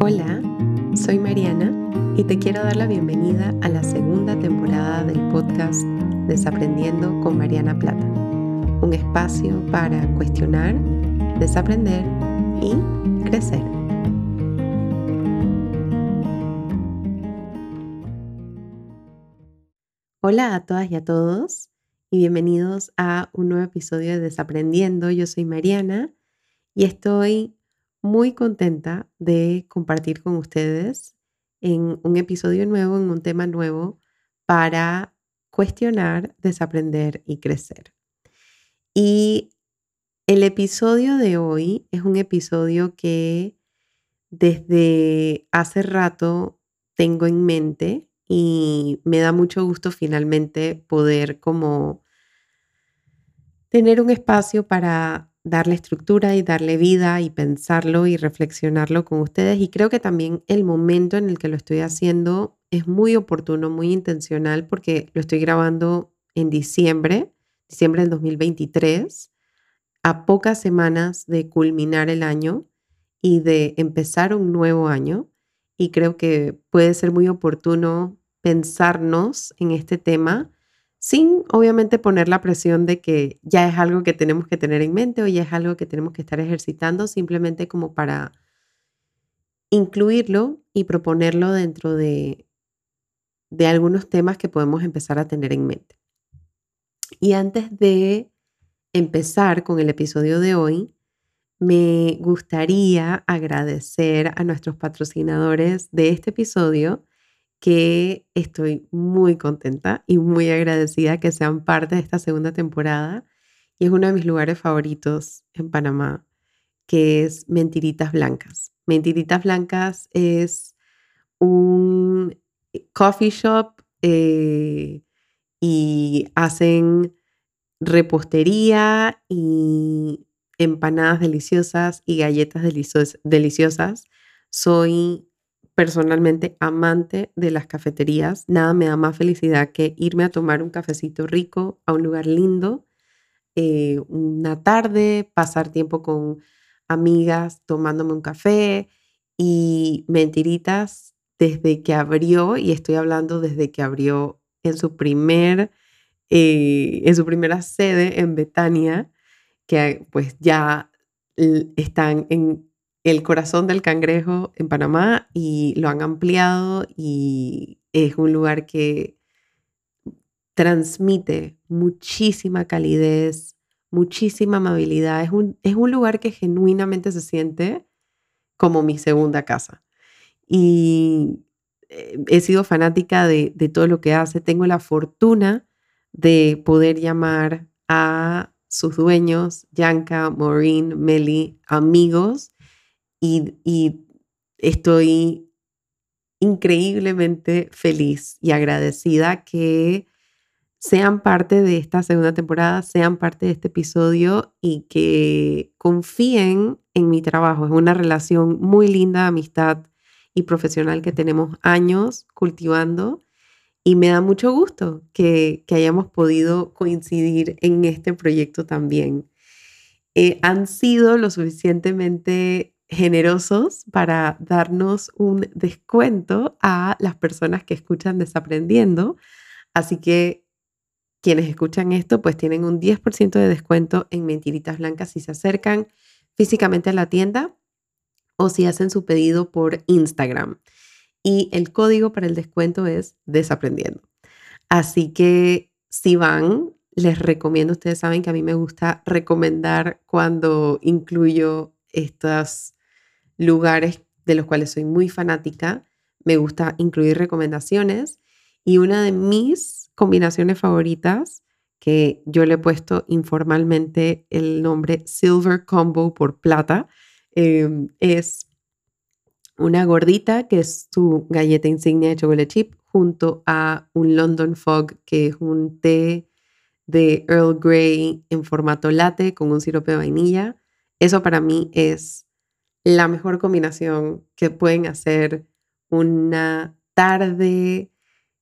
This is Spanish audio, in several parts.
Hola, soy Mariana y te quiero dar la bienvenida a la segunda temporada del podcast Desaprendiendo con Mariana Plata, un espacio para cuestionar, desaprender y crecer. Hola a todas y a todos y bienvenidos a un nuevo episodio de Desaprendiendo. Yo soy Mariana y estoy muy contenta de compartir con ustedes en un episodio nuevo, en un tema nuevo para cuestionar, desaprender y crecer. Y el episodio de hoy es un episodio que desde hace rato tengo en mente y me da mucho gusto finalmente poder como tener un espacio para darle estructura y darle vida y pensarlo y reflexionarlo con ustedes. Y creo que también el momento en el que lo estoy haciendo es muy oportuno, muy intencional, porque lo estoy grabando en diciembre, diciembre del 2023, a pocas semanas de culminar el año y de empezar un nuevo año. Y creo que puede ser muy oportuno pensarnos en este tema sin obviamente poner la presión de que ya es algo que tenemos que tener en mente o ya es algo que tenemos que estar ejercitando, simplemente como para incluirlo y proponerlo dentro de, de algunos temas que podemos empezar a tener en mente. Y antes de empezar con el episodio de hoy, me gustaría agradecer a nuestros patrocinadores de este episodio que estoy muy contenta y muy agradecida que sean parte de esta segunda temporada. Y es uno de mis lugares favoritos en Panamá, que es Mentiritas Blancas. Mentiritas Blancas es un coffee shop eh, y hacen repostería y empanadas deliciosas y galletas deliciosas. Soy personalmente amante de las cafeterías. Nada me da más felicidad que irme a tomar un cafecito rico a un lugar lindo, eh, una tarde, pasar tiempo con amigas tomándome un café y mentiritas desde que abrió, y estoy hablando desde que abrió en su primer, eh, en su primera sede en Betania, que pues ya están en el corazón del cangrejo en Panamá y lo han ampliado y es un lugar que transmite muchísima calidez, muchísima amabilidad. Es un, es un lugar que genuinamente se siente como mi segunda casa. Y eh, he sido fanática de, de todo lo que hace. Tengo la fortuna de poder llamar a sus dueños, Yanka, Maureen, Meli, amigos y, estoy increíblemente feliz y agradecida que sean parte de esta segunda temporada, sean parte de este episodio y que confíen en mi trabajo. Es una relación muy linda amistad y profesional que tenemos años cultivando y me da mucho gusto que, hayamos podido coincidir en este proyecto también. Eh, han sido lo suficientemente generosos para darnos un descuento a las personas que escuchan Desaprendiendo. Así que quienes escuchan esto, pues tienen un 10% de descuento en Mentiritas Blancas si se acercan físicamente a la tienda o si hacen su pedido por Instagram. Y el código para el descuento es Desaprendiendo. Así que si van, les recomiendo, ustedes saben que a mí me gusta recomendar cuando incluyo estas lugares de los cuales soy muy fanática. Me gusta incluir recomendaciones y una de mis combinaciones favoritas, que yo le he puesto informalmente el nombre Silver Combo por plata, em, es una gordita que es su galleta insignia de chocolate chip junto a un London Fog que es un té de Earl Grey en formato latte con un sirope de vainilla. Eso para mí es la mejor combinación que pueden hacer una tarde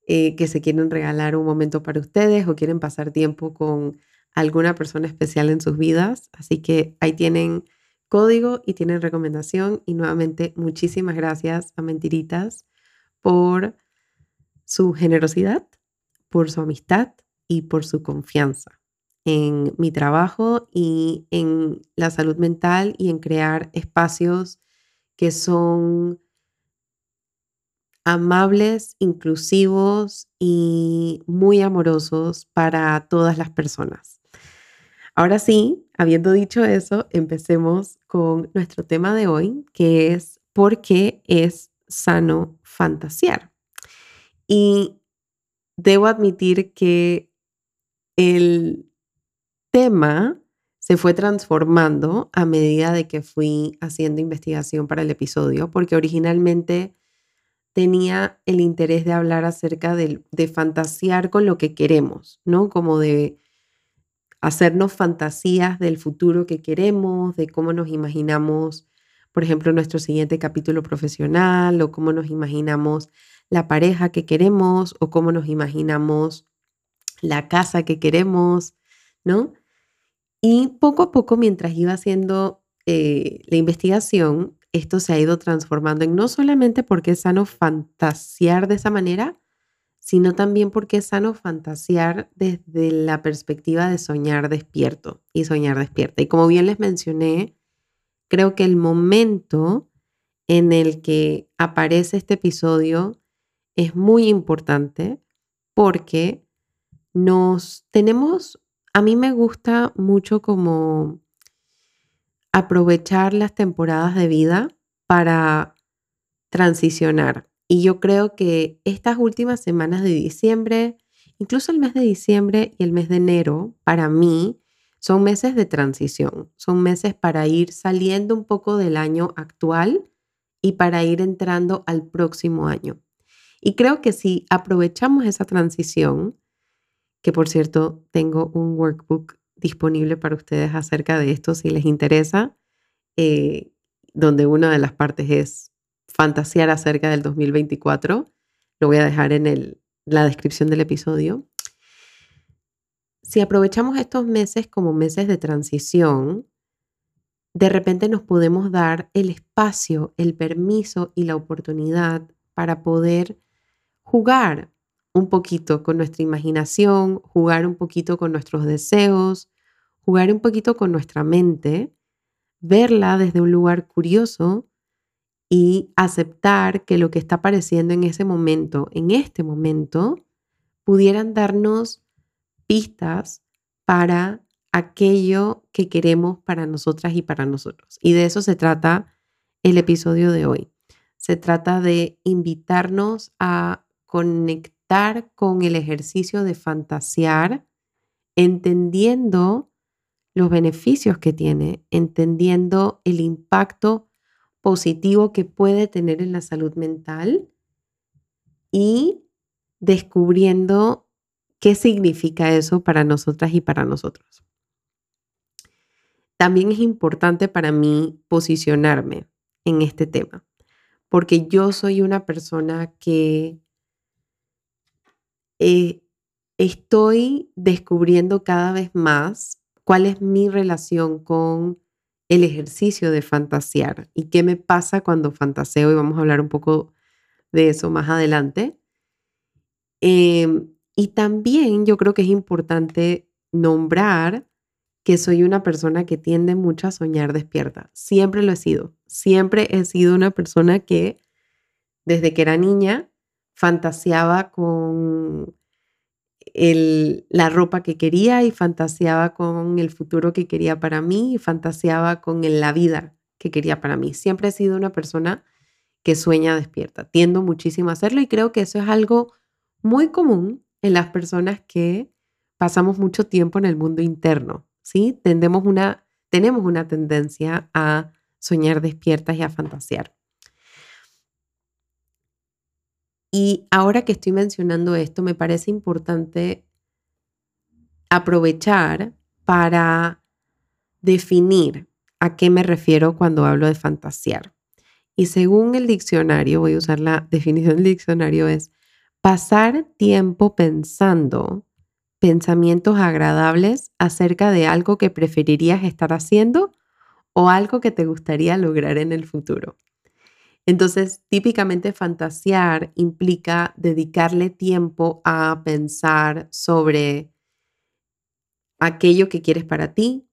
eh, que se quieren regalar un momento para ustedes o quieren pasar tiempo con alguna persona especial en sus vidas. Así que ahí tienen código y tienen recomendación. Y nuevamente, muchísimas gracias a Mentiritas por su generosidad, por su amistad y por su confianza en mi trabajo y en la salud mental y en crear espacios que son amables, inclusivos y muy amorosos para todas las personas. Ahora sí, habiendo dicho eso, empecemos con nuestro tema de hoy, que es por qué es sano fantasear. Y debo admitir que el tema se fue transformando a medida de que fui haciendo investigación para el episodio, porque originalmente tenía el interés de hablar acerca de, de fantasear con lo que queremos, ¿no? Como de hacernos fantasías del futuro que queremos, de cómo nos imaginamos, por ejemplo, nuestro siguiente capítulo profesional, o cómo nos imaginamos la pareja que queremos, o cómo nos imaginamos la casa que queremos, ¿no? Y poco a poco, mientras iba haciendo eh, la investigación, esto se ha ido transformando en no solamente porque es sano fantasear de esa manera, sino también porque es sano fantasear desde la perspectiva de soñar despierto y soñar despierta. Y como bien les mencioné, creo que el momento en el que aparece este episodio es muy importante porque nos tenemos, a mí me gusta mucho como aprovechar las temporadas de vida para transicionar. Y yo creo que estas últimas semanas de diciembre, incluso el mes de diciembre y el mes de enero, para mí, son meses de transición, son meses para ir saliendo un poco del año actual y para ir entrando al próximo año. Y creo que si aprovechamos esa transición, que por cierto tengo un workbook disponible para ustedes acerca de esto si les interesa, eh, donde una de las partes es fantasear acerca del 2024. Lo voy a dejar en la descripción del episodio. Si aprovechamos estos meses como meses de transición, de repente nos podemos dar el espacio, el permiso y la oportunidad para poder jugar un poquito con nuestra imaginación, jugar un poquito con nuestros deseos, jugar un poquito con nuestra mente, verla desde un lugar curioso y aceptar que lo que está apareciendo en ese momento, en este momento, pudieran darnos pistas para aquello que queremos para nosotras y para nosotros. Y de eso se trata el episodio de hoy. Se trata de invitarnos a conectar con el ejercicio de fantasear, entendiendo los beneficios que tiene, entendiendo el impacto positivo que puede tener en la salud mental y descubriendo qué significa eso para nosotras y para nosotros. También es importante para mí posicionarme en este tema, porque yo soy una persona que eh, estoy descubriendo cada vez más cuál es mi relación con el ejercicio de fantasear y qué me pasa cuando fantaseo y vamos a hablar un poco de eso más adelante. Em, y también yo creo que es importante nombrar que soy una persona que tiende mucho a soñar despierta. Siempre lo he sido. Siempre he sido una persona que desde que era niña fantaseaba con la ropa que quería y fantaseaba con el futuro que quería para mí y fantaseaba con la vida que quería para mí. Siempre he sido una persona que sueña despierta. Tiendo muchísimo a hacerlo y creo que eso es algo muy común en las personas que pasamos mucho tiempo en el mundo interno, ¿sí? Tendemos una, tenemos una tendencia a soñar despiertas y a fantasear. Y ahora que estoy mencionando esto, me parece importante aprovechar para definir a qué me refiero cuando hablo de fantasear. Y según el diccionario, voy a usar la definición del diccionario, es pasar tiempo pensando pensamientos agradables acerca de algo que preferirías estar haciendo o algo que te gustaría lograr en el futuro. Entonces, típicamente fantasear implica dedicarle tiempo a pensar sobre aquello que quieres para ti,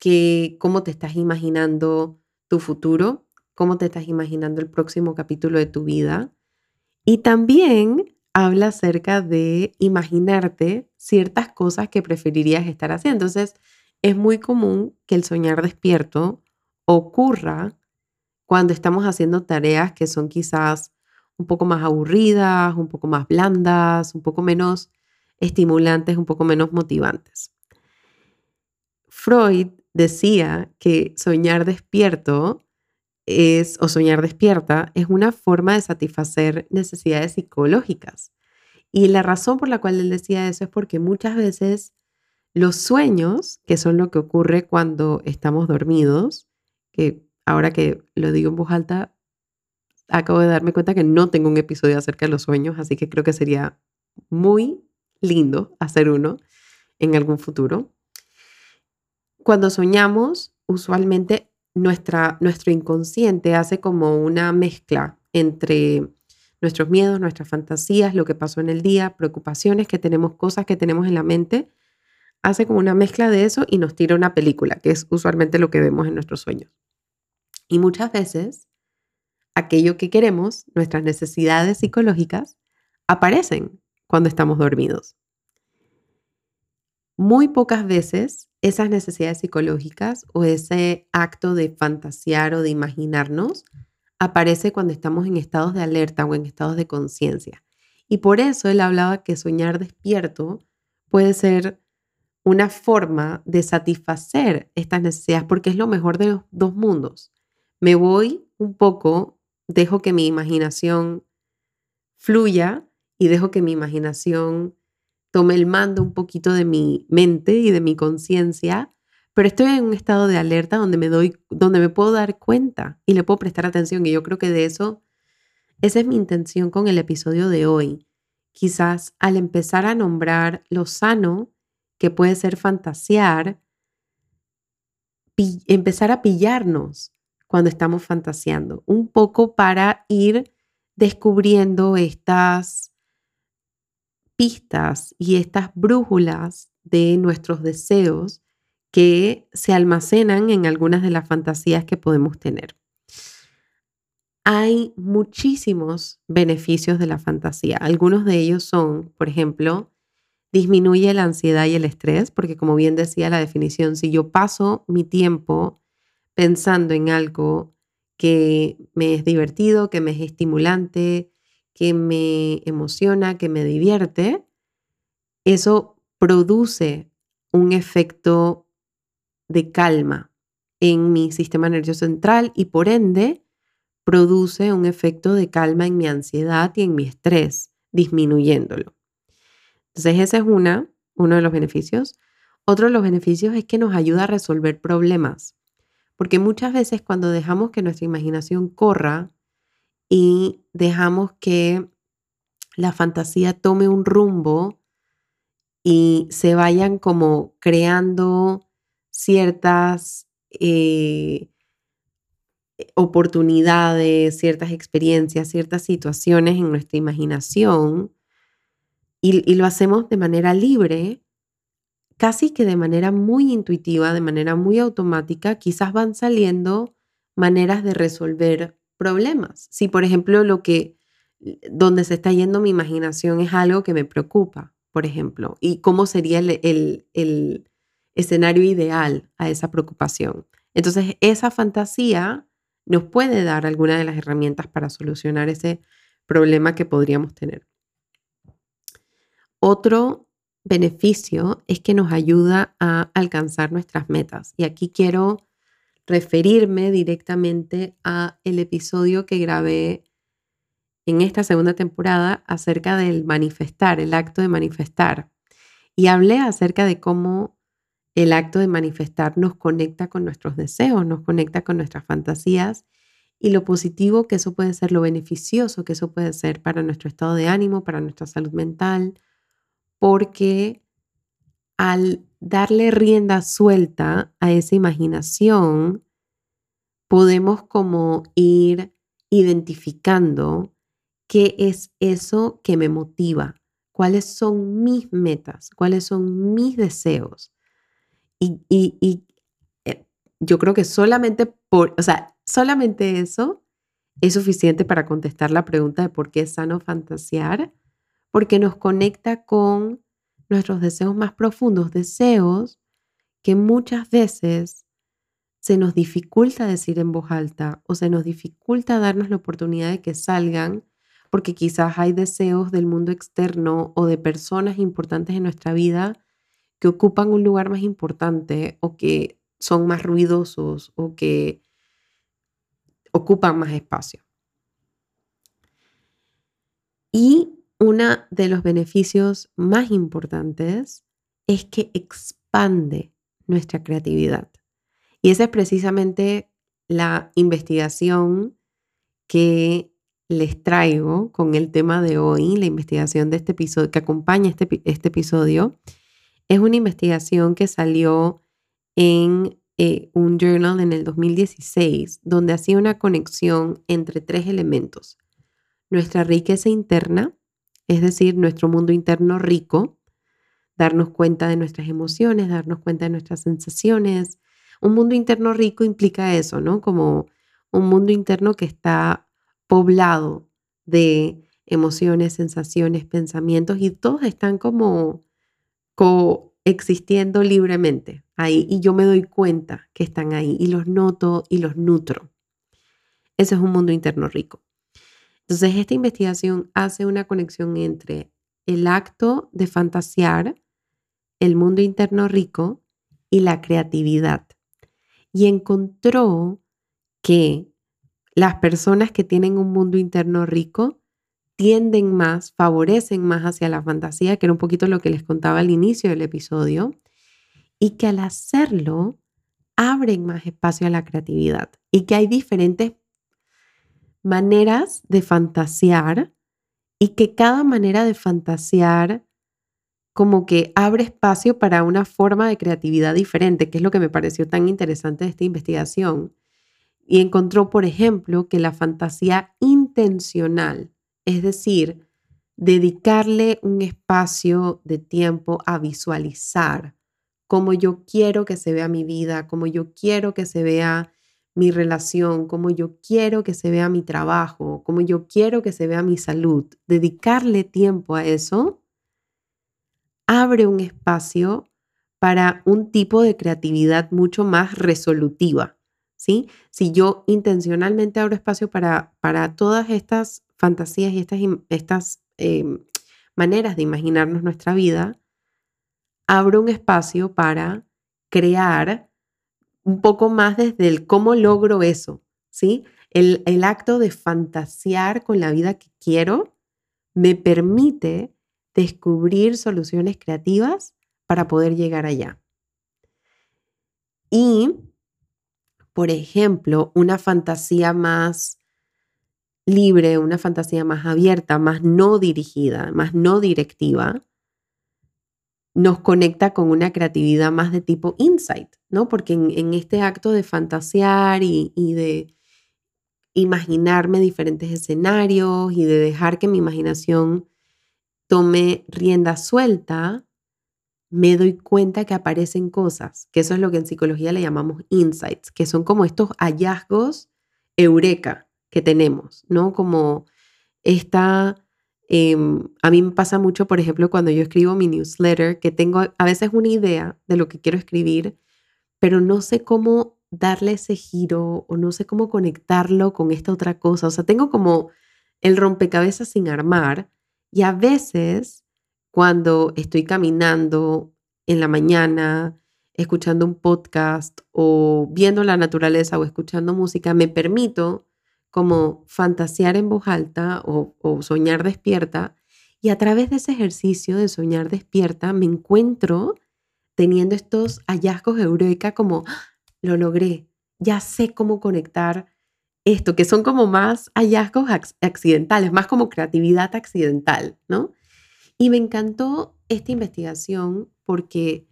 que cómo te estás imaginando tu futuro, cómo te estás imaginando el próximo capítulo de tu vida. Y también habla acerca de imaginarte ciertas cosas que preferirías estar haciendo. Entonces, es muy común que el soñar despierto ocurra cuando estamos haciendo tareas que son quizás un poco más aburridas, un poco más blandas, un poco menos estimulantes, un poco menos motivantes. Freud decía que soñar despierto es, o soñar despierta, es una forma de satisfacer necesidades psicológicas. Y la razón por la cual él decía eso es porque muchas veces los sueños, que son lo que ocurre cuando estamos dormidos, que ahora que lo digo en voz alta, acabo de darme cuenta que no tengo un episodio acerca de los sueños, así que creo que sería muy lindo hacer uno en algún futuro. Cuando soñamos, usualmente nuestra, nuestro inconsciente hace como una mezcla entre nuestros miedos, nuestras fantasías, lo que pasó en el día, preocupaciones que tenemos, cosas que tenemos en la mente, hace como una mezcla de eso y nos tira una película, que es usualmente lo que vemos en nuestros sueños. Y muchas veces, aquello que queremos, nuestras necesidades psicológicas, aparecen cuando estamos dormidos. Muy pocas veces esas necesidades psicológicas o ese acto de fantasear o de imaginarnos aparece cuando estamos en estados de alerta o en estados de conciencia. Y por eso él hablaba que soñar despierto puede ser una forma de satisfacer estas necesidades porque es lo mejor de los dos mundos me voy un poco, dejo que mi imaginación fluya y dejo que mi imaginación tome el mando un poquito de mi mente y de mi conciencia, pero estoy en un estado de alerta donde me doy, donde me puedo dar cuenta y le puedo prestar atención. Y yo creo que de eso, esa es mi intención con el episodio de hoy. Quizás al empezar a nombrar lo sano que puede ser fantasear, empezar a pillarnos cuando estamos fantaseando, un poco para ir descubriendo estas pistas y estas brújulas de nuestros deseos que se almacenan en algunas de las fantasías que podemos tener. Hay muchísimos beneficios de la fantasía. Algunos de ellos son, por ejemplo, disminuye la ansiedad y el estrés, porque como bien decía la definición, si yo paso mi tiempo pensando en algo que me es divertido, que me es estimulante, que me emociona, que me divierte, eso produce un efecto de calma en mi sistema nervioso central y por ende produce un efecto de calma en mi ansiedad y en mi estrés, disminuyéndolo. Entonces ese es una, uno de los beneficios. Otro de los beneficios es que nos ayuda a resolver problemas. Porque muchas veces cuando dejamos que nuestra imaginación corra y dejamos que la fantasía tome un rumbo y se vayan como creando ciertas eh, oportunidades, ciertas experiencias, ciertas situaciones en nuestra imaginación y, y lo hacemos de manera libre, casi que de manera muy intuitiva, de manera muy automática, quizás van saliendo maneras de resolver problemas. Si, por ejemplo, lo que donde se está yendo mi imaginación es algo que me preocupa, por ejemplo, y cómo sería el, el escenario ideal a esa preocupación. Entonces, esa fantasía nos puede dar alguna de las herramientas para solucionar ese problema que podríamos tener. Otro beneficio es que nos ayuda a alcanzar nuestras metas. Y aquí quiero referirme directamente a el episodio que grabé en esta segunda temporada acerca del manifestar, el acto de manifestar. Y hablé acerca de cómo el acto de manifestar nos conecta con nuestros deseos, nos conecta con nuestras fantasías y lo positivo que eso puede ser, lo beneficioso que eso puede ser para nuestro estado de ánimo, para nuestra salud mental, porque al darle rienda suelta a esa imaginación, podemos como ir identificando qué es eso que me motiva, cuáles son mis metas, cuáles son mis deseos. Y, eh, yo creo que solamente por, o sea, solamente eso es suficiente para contestar la pregunta de por qué es sano fantasear, porque nos conecta con nuestros deseos más profundos, deseos que muchas veces se nos dificulta decir en voz alta o se nos dificulta darnos la oportunidad de que salgan porque quizás hay deseos del mundo externo o de personas importantes en nuestra vida que ocupan un lugar más importante o que son más ruidosos o que ocupan más espacio. Y uno de los beneficios más importantes es que expande nuestra creatividad. Y esa es precisamente la investigación que les traigo con el tema de hoy, la investigación de este episodio, que acompaña este, este episodio. Es una investigación que salió en eh, un journal en el 2016, donde hacía una conexión entre tres elementos. Nuestra riqueza interna, es decir, nuestro mundo interno rico, darnos cuenta de nuestras emociones, darnos cuenta de nuestras sensaciones, un mundo interno rico implica eso, ¿no? Como un mundo interno que está poblado de emociones, sensaciones, pensamientos y todos están como coexistiendo libremente ahí y yo me doy cuenta que están ahí y los noto y los nutro. Ese es un mundo interno rico. Entonces, esta investigación hace una conexión entre el acto de fantasear, el mundo interno rico y la creatividad. Y encontró que las personas que tienen un mundo interno rico tienden más, favorecen más hacia la fantasía, que era un poquito lo que les contaba al inicio del episodio, y que al hacerlo abren más espacio a la creatividad y que hay diferentes maneras de fantasear y que cada manera de fantasear como que abre espacio para una forma de creatividad diferente, que es lo que me pareció tan interesante de esta investigación. Y encontró, por ejemplo, que la fantasía intencional, es decir, dedicarle un espacio de tiempo a visualizar cómo yo quiero que se vea mi vida, cómo yo quiero que se vea mi relación, cómo yo quiero que se vea mi trabajo, cómo yo quiero que se vea mi salud. Dedicarle tiempo a eso abre un espacio para un tipo de creatividad mucho más resolutiva, ¿sí? Si yo intencionalmente abro espacio para, para todas estas fantasías y estas, estas em, maneras de imaginarnos nuestra vida, abro un espacio para crear un poco más desde el cómo logro eso, ¿sí? El, el acto de fantasear con la vida que quiero me permite descubrir soluciones creativas para poder llegar allá. Y, por ejemplo, una fantasía más libre, una fantasía más abierta, más no dirigida, más no directiva, nos conecta con una creatividad más de tipo insight, ¿no? Porque en, este acto de fantasear y, de imaginarme diferentes escenarios y de dejar que mi imaginación tome rienda suelta, me doy cuenta que aparecen cosas, que eso es lo que en psicología le llamamos insights, que son como estos hallazgos eureka que tenemos, ¿no? Como esta, em, a mí me pasa mucho, por ejemplo, cuando yo escribo mi newsletter, que tengo a veces una idea de lo que quiero escribir, pero no sé cómo darle ese giro o no sé cómo conectarlo con esta otra cosa. O sea, tengo como el rompecabezas sin armar y a veces, cuando estoy caminando en la mañana, escuchando un podcast o viendo la naturaleza o escuchando música, me permito como fantasear en voz alta o, soñar despierta. Y a través de ese ejercicio de soñar despierta me encuentro teniendo estos hallazgos eureka como, ¡Ah! lo logré, ya sé cómo conectar esto, que son como más hallazgos accidentales, más como creatividad accidental, ¿no? Y me encantó esta investigación porque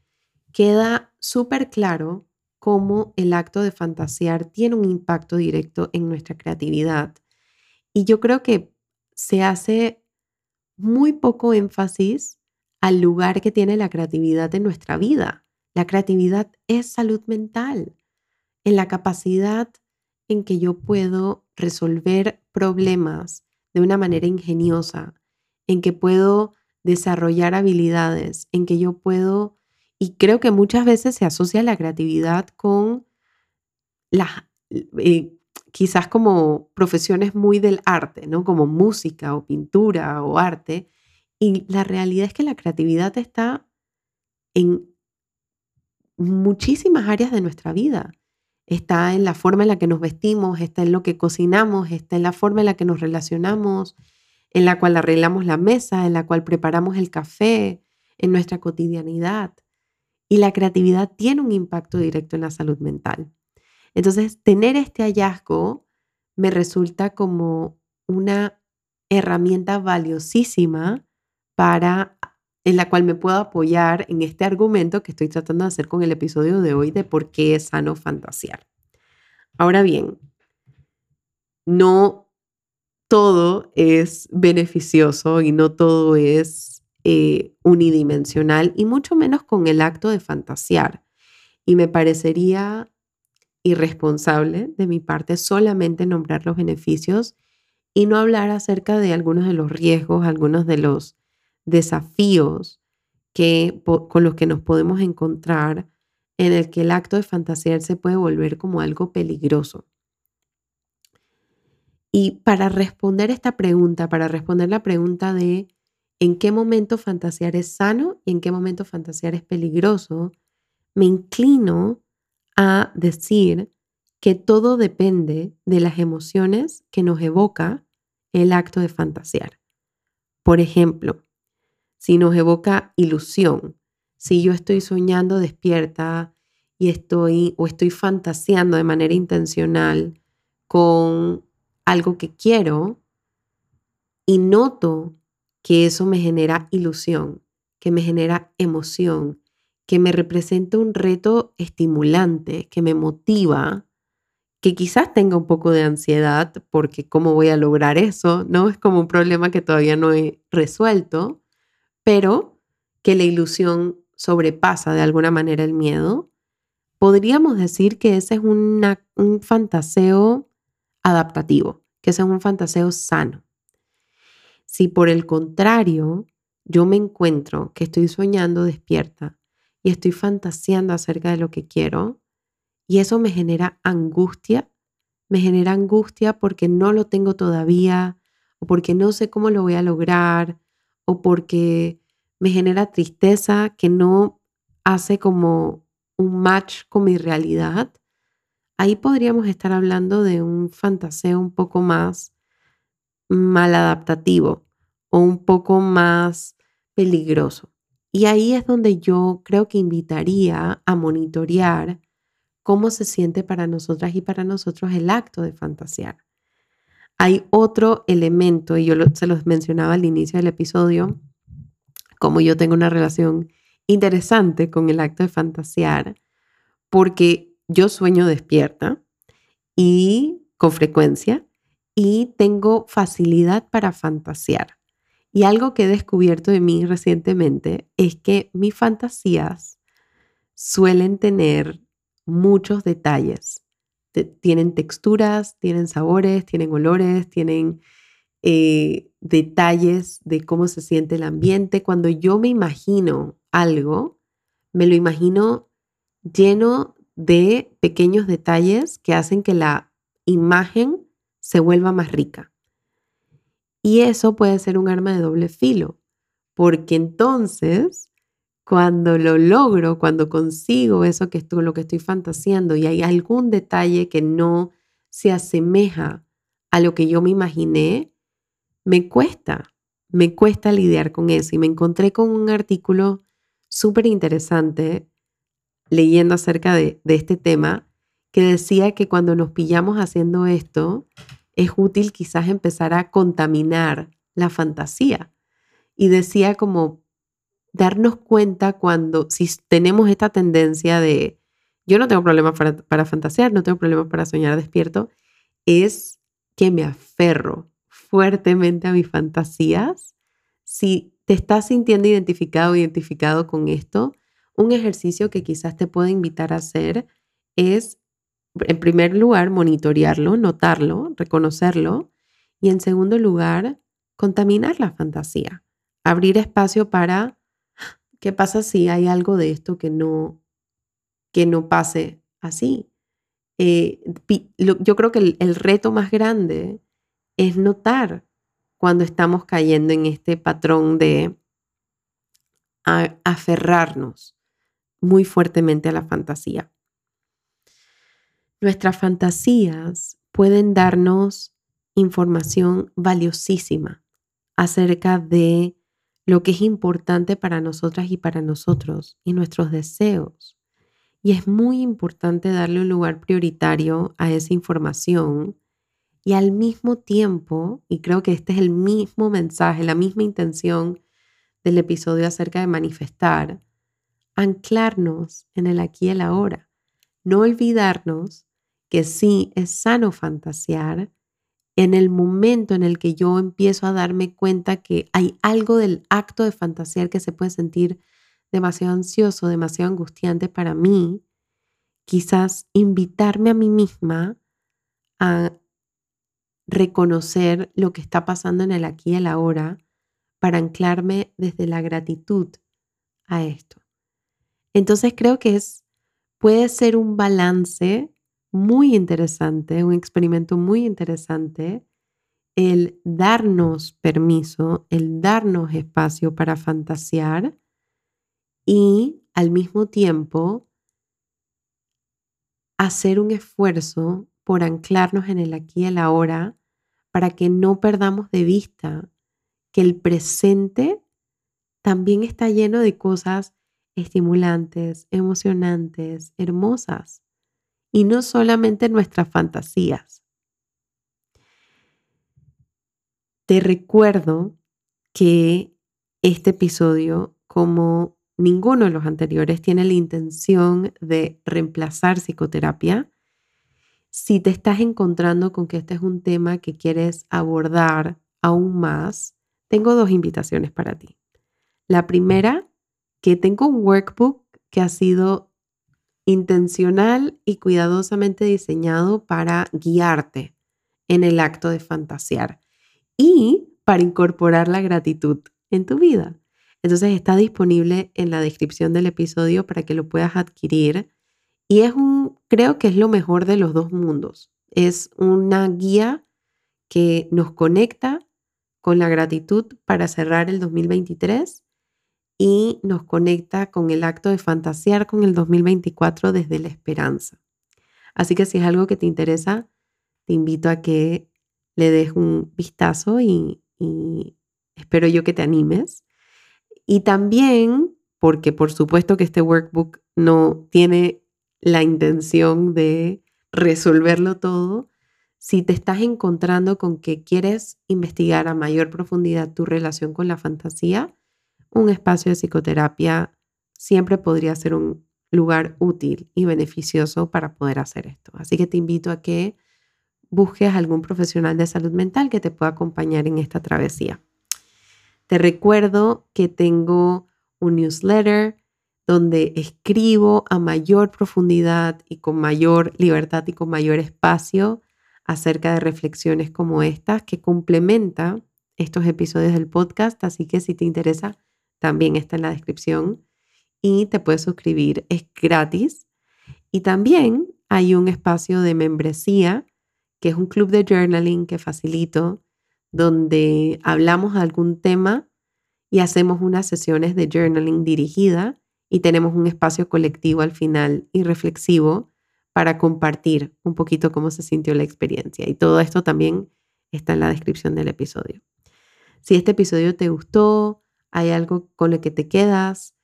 queda súper claro cómo el acto de fantasear tiene un impacto directo en nuestra creatividad. Y yo creo que se hace muy poco énfasis al lugar que tiene la creatividad en nuestra vida. La creatividad es salud mental, en la capacidad en que yo puedo resolver problemas de una manera ingeniosa, en que puedo desarrollar habilidades, en que yo puedo, y creo que muchas veces se asocia la creatividad con las, eh, quizás como profesiones muy del arte, ¿no? Como música o pintura o arte. Y la realidad es que la creatividad está en muchísimas áreas de nuestra vida. Está en la forma en la que nos vestimos, está en lo que cocinamos, está en la forma en la que nos relacionamos, en la cual arreglamos la mesa, en la cual preparamos el café, en nuestra cotidianidad. Y la creatividad tiene un impacto directo en la salud mental. Entonces, tener este hallazgo me resulta como una herramienta valiosísima para en la cual me puedo apoyar en este argumento que estoy tratando de hacer con el episodio de hoy de por qué es sano fantasear. Ahora bien, no todo es beneficioso y no todo es eh, unidimensional y mucho menos con el acto de fantasear. Y me parecería irresponsable de mi parte solamente nombrar los beneficios y no hablar acerca de algunos de los riesgos, algunos de los desafíos que, con los que nos podemos encontrar en el que el acto de fantasear se puede volver como algo peligroso. Y para responder esta pregunta, para responder la pregunta de en qué momento fantasear es sano y en qué momento fantasear es peligroso, me inclino a decir que todo depende de las emociones que nos evoca el acto de fantasear. Por ejemplo, si nos evoca ilusión, si yo estoy soñando despierta y estoy o estoy fantaseando de manera intencional con algo que quiero y noto que eso me genera ilusión, que me genera emoción, que me representa un reto estimulante, que me motiva, que quizás tenga un poco de ansiedad porque cómo voy a lograr eso, ¿no? Es como un problema que todavía no he resuelto, pero que la ilusión sobrepasa de alguna manera el miedo. Podríamos decir que ese es un fantaseo adaptativo, que ese es un fantaseo sano. Si por el contrario yo me encuentro que estoy soñando despierta y estoy fantaseando acerca de lo que quiero, y eso me genera angustia, me genera angustia porque no lo tengo todavía, o porque no sé cómo lo voy a lograr, o porque me genera tristeza que no hace como un match con mi realidad, ahí podríamos estar hablando de un fantaseo un poco más maladaptativo o un poco más peligroso. Y ahí es donde yo creo que invitaría a monitorear cómo se siente para nosotras y para nosotros el acto de fantasear. Hay otro elemento, y yo se los mencionaba al inicio del episodio, como yo tengo una relación interesante con el acto de fantasear, porque yo sueño despierta y con frecuencia y tengo facilidad para fantasear. Y algo que he descubierto de mí recientemente es que mis fantasías suelen tener muchos detalles. Tienen texturas, tienen sabores, tienen olores, tienen eh, detalles de cómo se siente el ambiente. Cuando yo me imagino algo, me lo imagino lleno de pequeños detalles que hacen que la imagen se vuelva más rica. Y eso puede ser un arma de doble filo, porque entonces cuando lo logro, cuando consigo eso que estoy, lo que estoy fantaseando y hay algún detalle que no se asemeja a lo que yo me imaginé, me cuesta, me cuesta lidiar con eso. Y me encontré con un artículo súper interesante leyendo acerca de este tema que decía que cuando nos pillamos haciendo esto, es útil quizás empezar a contaminar la fantasía. Y decía como darnos cuenta cuando, si tenemos esta tendencia de yo no tengo problemas para, para fantasear, no tengo problemas para soñar despierto, es que me aferro fuertemente a mis fantasías. Si te estás sintiendo identificado o identificado con esto, un ejercicio que quizás te pueda invitar a hacer es, en primer lugar, monitorearlo, notarlo, reconocerlo y en segundo lugar, contaminar la fantasía, abrir espacio para qué pasa si hay algo de esto que no, que no pase así. Eh, yo creo que el reto más grande es notar cuando estamos cayendo en este patrón de aferrarnos muy fuertemente a la fantasía. Nuestras fantasías pueden darnos información valiosísima acerca de lo que es importante para nosotras y para nosotros y nuestros deseos. Y es muy importante darle un lugar prioritario a esa información y al mismo tiempo, y creo que este es el mismo mensaje, la misma intención del episodio acerca de manifestar, anclarnos en el aquí y el ahora. No olvidarnos que sí es sano fantasear en el momento en el que yo empiezo a darme cuenta que hay algo del acto de fantasear que se puede sentir demasiado ansioso, demasiado angustiante para mí, quizás invitarme a mí misma a reconocer lo que está pasando en el aquí y el ahora para anclarme desde la gratitud a esto. Entonces creo que es, puede ser un balance muy interesante, un experimento muy interesante, el darnos permiso, el darnos espacio para fantasear y al mismo tiempo hacer un esfuerzo por anclarnos en el aquí y el ahora para que no perdamos de vista que el presente también está lleno de cosas estimulantes, emocionantes, hermosas, y no solamente nuestras fantasías. Te recuerdo que este episodio, como ninguno de los anteriores, tiene la intención de reemplazar psicoterapia si te estás encontrando con que este es un tema que quieres abordar aún más, tengo dos invitaciones para ti. La primera, que tengo un workbook que ha sido intencional y cuidadosamente diseñado para guiarte en el acto de fantasear y para incorporar la gratitud en tu vida. Entonces está disponible en la descripción del episodio para que lo puedas adquirir y es un, creo que es lo mejor de los dos mundos. Es una guía que nos conecta con la gratitud para cerrar el 2023 y nos conecta con el acto de fantasear con el 2024 desde la esperanza. Así que si es algo que te interesa, te invito a que le des un vistazo y, y espero yo que te animes. Y también, porque por supuesto que este workbook no tiene la intención de resolverlo todo, si te estás encontrando con que quieres investigar a mayor profundidad tu relación con la fantasía, un espacio de psicoterapia siempre podría ser un lugar útil y beneficioso para poder hacer esto. Así que te invito a que busques algún profesional de salud mental que te pueda acompañar en esta travesía. Te recuerdo que tengo un newsletter donde escribo a mayor profundidad y con mayor libertad y con mayor espacio acerca de reflexiones como estas que complementa estos episodios del podcast. Así que si te interesa, también está en la descripción y te puedes suscribir. Es gratis. Y también hay un espacio de membresía, que es un club de journaling que facilito, donde hablamos de algún tema y hacemos unas sesiones de journaling dirigida y tenemos un espacio colectivo al final y reflexivo para compartir un poquito cómo se sintió la experiencia. Y todo esto también está en la descripción del episodio. Si este episodio te gustó, hay algo con lo que te quedas,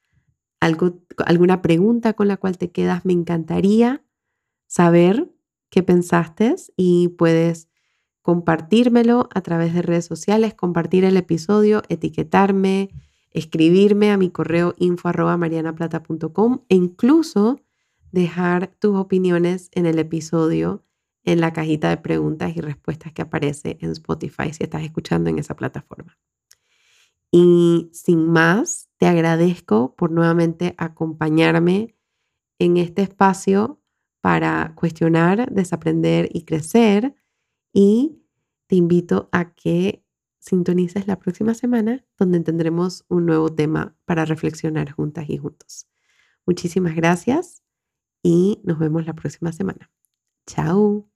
algo, alguna pregunta con la cual te quedas, me encantaría saber qué pensaste y puedes compartírmelo a través de redes sociales, compartir el episodio, etiquetarme, escribirme a mi correo info marianaplata.com e incluso dejar tus opiniones en el episodio en la cajita de preguntas y respuestas que aparece en Spotify si estás escuchando en esa plataforma. Y sin más, te agradezco por nuevamente acompañarme en este espacio para cuestionar, desaprender y crecer. Y te invito a que sintonices la próxima semana donde tendremos un nuevo tema para reflexionar juntas y juntos. Muchísimas gracias y nos vemos la próxima semana. Chao.